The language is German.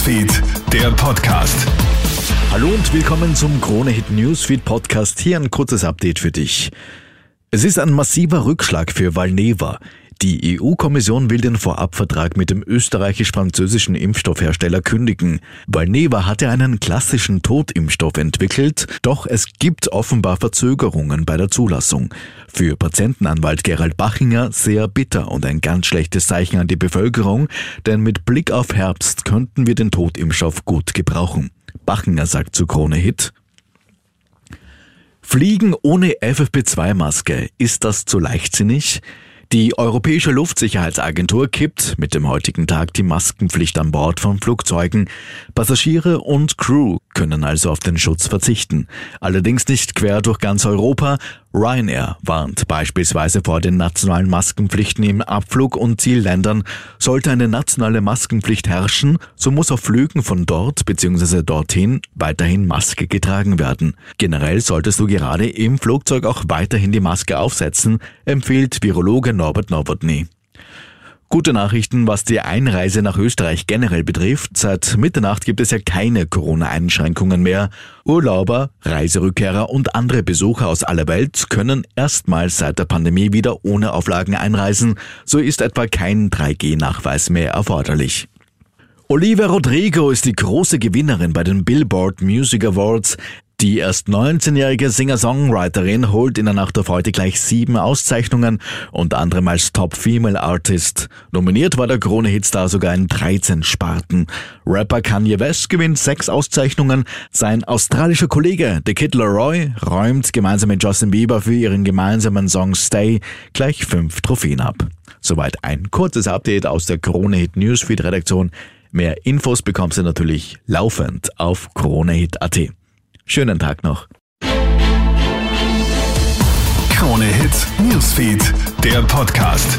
Newsfeed, der Podcast. Hallo und willkommen zum Krone Hit Newsfeed Podcast. Hier ein kurzes Update für dich. Es ist ein massiver Rückschlag für Valneva. Die EU-Kommission will den Vorabvertrag mit dem österreichisch-französischen Impfstoffhersteller kündigen. Valneva hatte einen klassischen Totimpfstoff entwickelt, doch es gibt offenbar Verzögerungen bei der Zulassung. Für Patientenanwalt Gerald Bachinger sehr bitter und ein ganz schlechtes Zeichen an die Bevölkerung, denn mit Blick auf Herbst könnten wir den Totimpfstoff gut gebrauchen. Bachinger sagt zu Krone Hit, Fliegen ohne FFP2-Maske, ist das zu leichtsinnig? Die Europäische Luftsicherheitsagentur kippt mit dem heutigen Tag die Maskenpflicht an Bord von Flugzeugen. Passagiere und Crew können also auf den Schutz verzichten. Allerdings nicht quer durch ganz Europa. Ryanair warnt beispielsweise vor den nationalen Maskenpflichten im Abflug- und Zielländern. Sollte eine nationale Maskenpflicht herrschen, so muss auf Flügen von dort bzw. dorthin weiterhin Maske getragen werden. Generell solltest du gerade im Flugzeug auch weiterhin die Maske aufsetzen, empfiehlt Virologe Norbert Nowotny. Gute Nachrichten, was die Einreise nach Österreich generell betrifft. Seit Mitternacht gibt es ja keine Corona-Einschränkungen mehr. Urlauber, Reiserückkehrer und andere Besucher aus aller Welt können erstmals seit der Pandemie wieder ohne Auflagen einreisen. So ist etwa kein 3G-Nachweis mehr erforderlich. Olivia Rodrigo ist die große Gewinnerin bei den Billboard Music Awards. Die erst 19-jährige Singer-Songwriterin holt in der Nacht auf heute gleich sieben Auszeichnungen, unter anderem als Top Female Artist. Nominiert war der Krone-Hitstar sogar in 13 Sparten. Rapper Kanye West gewinnt sechs Auszeichnungen. Sein australischer Kollege The Kid Leroy räumt gemeinsam mit Justin Bieber für ihren gemeinsamen Song Stay gleich fünf Trophäen ab. Soweit ein kurzes Update aus der Krone-Hit Newsfeed Redaktion. Mehr Infos bekommst du natürlich laufend auf kronehit.at. Schönen Tag noch. Krone Hit Newsfeed, der Podcast.